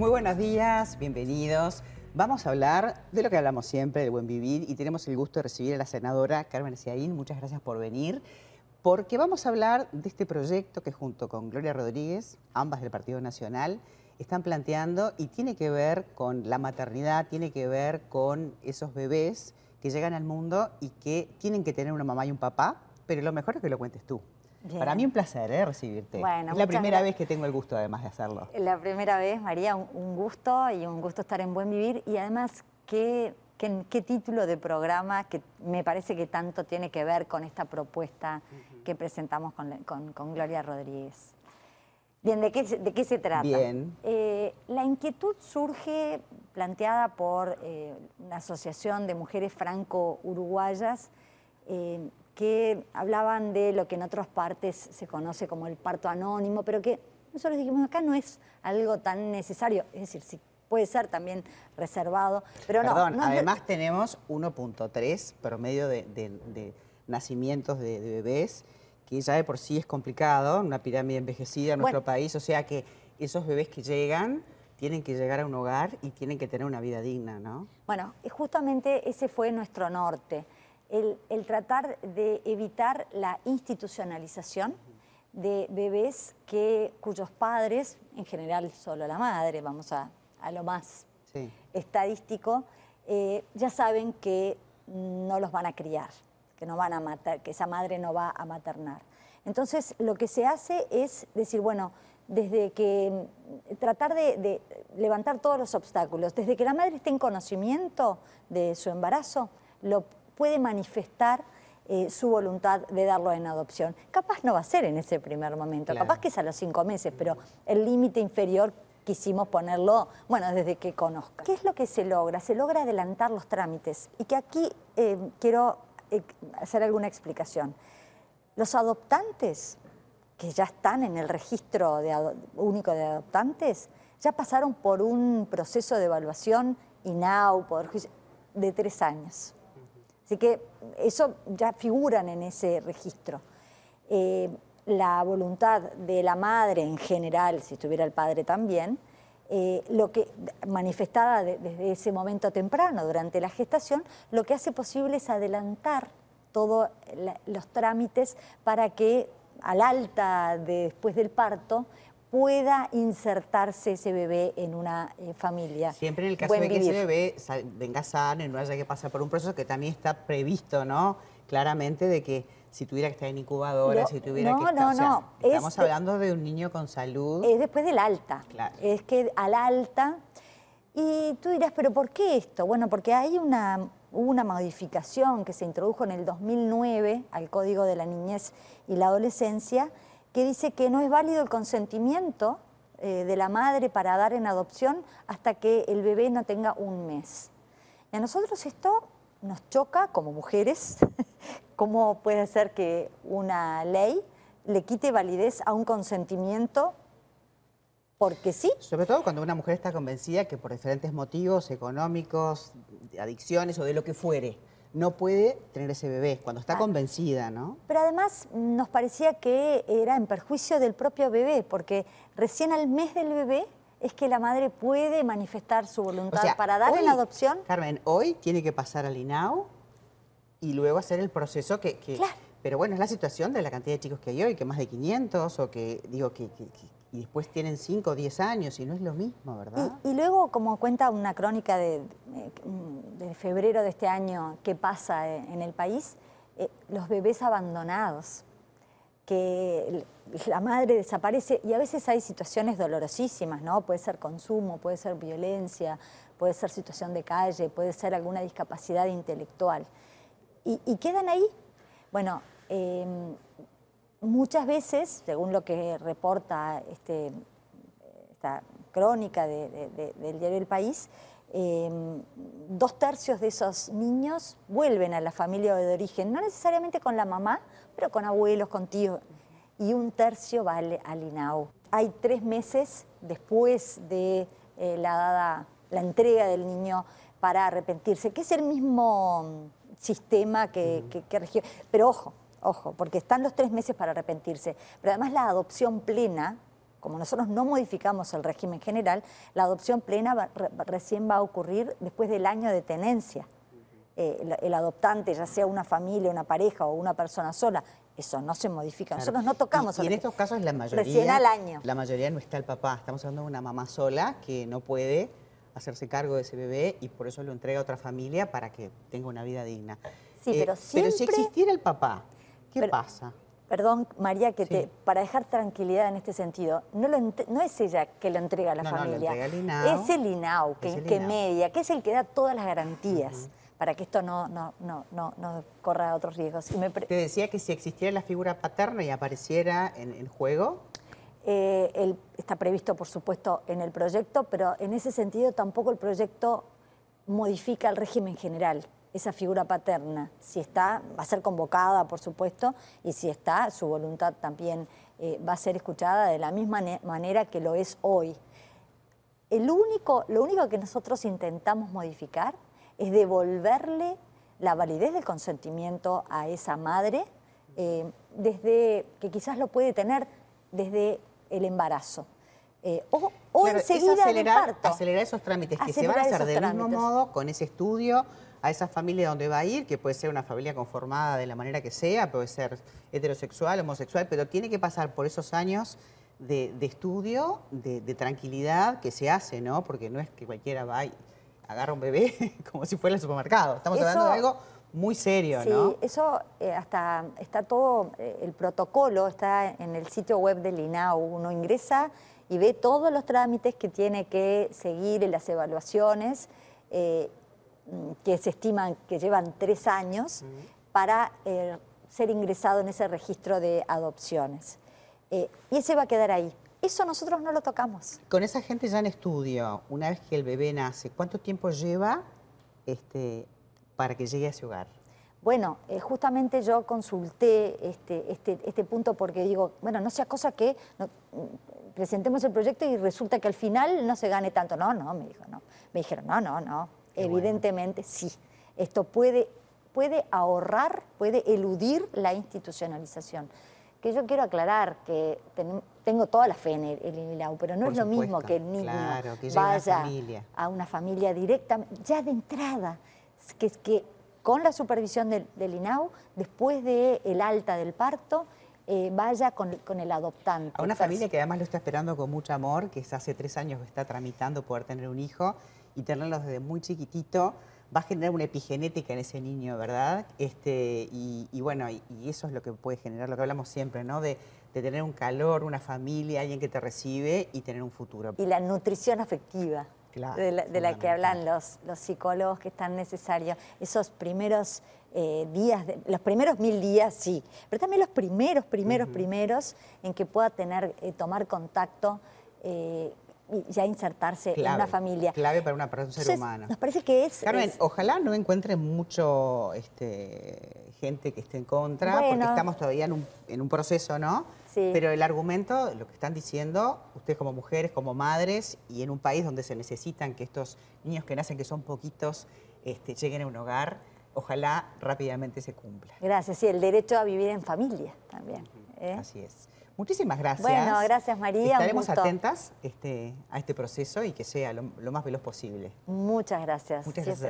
Muy buenos días, bienvenidos. Vamos a hablar de lo que hablamos siempre, del buen vivir, y tenemos el gusto de recibir a la senadora Carmen Ciaín. Muchas gracias por venir, porque vamos a hablar de este proyecto que junto con Gloria Rodríguez, ambas del Partido Nacional, están planteando y tiene que ver con la maternidad, tiene que ver con esos bebés que llegan al mundo y que tienen que tener una mamá y un papá, pero lo mejor es que lo cuentes tú. Para mí un placer ¿eh? recibirte. es la primera vez que tengo el gusto además de hacerlo. La primera vez, María, un, gusto y un gusto estar en Buen Vivir y además qué, qué, título de programa que me parece que tanto tiene que ver con esta propuesta que presentamos con, con, Gloria Rodríguez. Bien, ¿de qué, de qué se trata? Bien. Eh, la inquietud surge planteada por eh, una asociación de mujeres franco-uruguayas que hablaban de lo que en otras partes se conoce como el parto anónimo, pero que nosotros dijimos acá no es algo tan necesario, es decir, sí puede ser también reservado, pero Perdón, no, además tenemos 1.3 promedio de, de, nacimientos de, bebés, que ya de por sí es complicado, una pirámide envejecida en nuestro país, o sea que esos bebés que llegan tienen que llegar a un hogar y tienen que tener una vida digna, ¿no? Bueno, justamente ese fue nuestro norte el, tratar de evitar la institucionalización de bebés que, cuyos padres, en general solo la madre, vamos a, lo más estadístico, eh, ya saben que no los van a criar, que, no van a matar, que esa madre no va a maternar. Entonces, lo que se hace es decir, bueno, desde que tratar de, de, levantar todos los obstáculos, desde que la madre esté en conocimiento de su embarazo, lo puede manifestar eh, su voluntad de darlo en adopción. Capaz no va a ser en ese primer momento, capaz que es a los cinco meses, pero el límite inferior quisimos ponerlo, bueno, desde que conozca. ¿Qué es lo que se logra? Se logra adelantar los trámites y que aquí eh, quiero eh, hacer alguna explicación. Los adoptantes que ya están en el registro único de adoptantes, ya pasaron por un proceso de evaluación INAU, Poder Juicio, de tres años. Así que eso ya figuran en ese registro. Eh, la voluntad de la madre en general, si estuviera el padre también, eh, lo que manifestada desde ese momento temprano, durante la gestación, lo que hace posible es adelantar todos los trámites para que al alta después del parto pueda insertarse ese bebé en una eh, familia. Siempre en el caso de que ese bebé venga sano y no haya que pasar por un proceso que también está previsto, ¿no? Claramente de que si tuviera que estar en incubadora, si tuviera que estar... No, no, Estamos hablando de un niño con salud. Es después del alta. Claro. Es que al alta... Y tú dirás, ¿pero por qué esto? Bueno, porque hay una, una modificación que se introdujo en el 2009 al Código de la Niñez y la Adolescencia, que dice que no es válido el consentimiento eh, de la madre para dar en adopción hasta que el bebé no tenga un mes. Y a nosotros esto nos choca como mujeres, cómo puede ser que una ley le quite validez a un consentimiento porque sí. Sobre todo cuando una mujer está convencida que por diferentes motivos económicos, adicciones o de lo que fuere, no puede tener ese bebé, cuando está convencida, ¿no? Pero además nos parecía que era en perjuicio del propio bebé, porque recién al mes del bebé es que la madre puede manifestar su voluntad para dar en adopción. Carmen, hoy tiene que pasar al INAU y luego hacer el proceso que... Claro. Pero bueno, es la situación de la cantidad de chicos que hay hoy, que más de 500 o que, digo, que, y después tienen 5 o 10 años y no es lo mismo, ¿verdad? Y, luego, como cuenta una crónica de, de, febrero de este año que pasa en el país, eh, los bebés abandonados, que la madre desaparece y a veces hay situaciones dolorosísimas, ¿no? Puede ser consumo, puede ser violencia, puede ser situación de calle, puede ser alguna discapacidad intelectual. Y, quedan ahí. Bueno, em, muchas veces, según lo que reporta este, esta crónica del diario El País, em, dos tercios de esos niños vuelven a la familia de origen, no necesariamente con la mamá, pero con abuelos, con tíos, y un tercio va al, INAU. Hay tres meses después de eh, la, la entrega del niño para arrepentirse, que es el mismo sistema que, que, que regió. Pero ojo, ojo, porque están los tres meses para arrepentirse, pero además la adopción plena como nosotros no modificamos el régimen general, la adopción plena recién va a ocurrir después del año de tenencia. Eh, el, adoptante, ya sea una familia, una pareja o una persona sola, eso no se modifica. Nosotros no tocamos. Y, en estos casos la mayoría... Recién al año. La mayoría no está el papá. Estamos hablando de una mamá sola que no puede hacerse cargo de ese bebé y por eso lo entrega a otra familia para que tenga una vida digna. Sí, pero siempre... Pero si existiera el papá, ¿qué pasa? Perdón, María, que te, para dejar tranquilidad en este sentido, no, no es ella que lo entrega a la familia, es el INAU que, media, que es el que da todas las garantías para que esto no, no, no, no, corra otros riesgos. Te decía que si existiera la figura paterna y apareciera en el juego... Eh, está previsto, por supuesto, en el proyecto, pero en ese sentido tampoco el proyecto modifica el régimen general, esa figura paterna. Si está, va a ser convocada, por supuesto, y si está, su voluntad también eh, va a ser escuchada de la misma manera que lo es hoy. El único, lo único que nosotros intentamos modificar es devolverle la validez del consentimiento a esa madre eh, desde que quizás lo puede tener desde el embarazo. Eh, o, o enseguida acelerar, acelerar esos trámites que se van a hacer del mismo modo con ese estudio a esa familia donde va a ir, que puede ser una familia conformada de la manera que sea, puede ser heterosexual, homosexual, pero tiene que pasar por esos años de, estudio, de, de, tranquilidad que se hace, ¿no? Porque no es que cualquiera va y agarra un bebé como si fuera el supermercado. Estamos hablando de algo muy serio, ¿no? Sí, eso eh, hasta está todo, eh, el protocolo está en el sitio web del INAU. Uno ingresa y ve todos los trámites que tiene que seguir en las evaluaciones, eh, que se estiman que llevan tres años, para ser ingresado en ese registro de adopciones. y ese va a quedar ahí. Eso nosotros no lo tocamos. Con esa gente ya en estudio, una vez que el bebé nace, ¿cuánto tiempo lleva este, para que llegue a ese hogar? Bueno, eh, justamente yo consulté este, este, este, punto porque digo, bueno, no sea cosa que mm, presentemos el proyecto y resulta que al final no se gane tanto. No, no, me dijo, no. Me dijeron, no, no, no. Evidentemente sí. Esto puede, puede ahorrar, puede eludir la institucionalización que yo quiero aclarar que tengo toda la fe en el, INAU, pero no es lo mismo que el niño vaya a una familia directa, ya de entrada, que, que con la supervisión del, INAU, después del el alta del parto, eh, vaya con, el adoptante. A una familia que además lo está esperando con mucho amor, que hace tres años está tramitando poder tener un hijo y tenerlo desde muy chiquitito, va a generar una epigenética en ese niño, ¿verdad? Este, y, bueno, y, eso es lo que puede generar, lo que hablamos siempre, ¿no? De, tener un calor, una familia, alguien que te recibe y tener un futuro. Y la nutrición afectiva. De, la, que hablan los, los psicólogos que es tan necesario. Esos primeros eh, días, los primeros mil días, sí, pero también los primeros, primeros, primeros en que pueda tener, eh, tomar contacto eh, y ya insertarse en una familia. Clave para, una, un ser humano. Nos parece que es... Carmen, ojalá no encuentre mucho este, gente que esté en contra, porque estamos todavía en un, en un proceso, ¿no? Sí. Pero el argumento, lo que están diciendo, ustedes como mujeres, como madres, y en un país donde se necesitan que estos niños que nacen, que son poquitos, este, lleguen a un hogar, ojalá rápidamente se cumpla. Gracias, sí, el derecho a vivir en familia también. ¿eh? Así es. Muchísimas gracias. Bueno, gracias María. Estaremos atentas este, a este proceso y que sea lo, más veloz posible. Muchas gracias. Muchas gracias.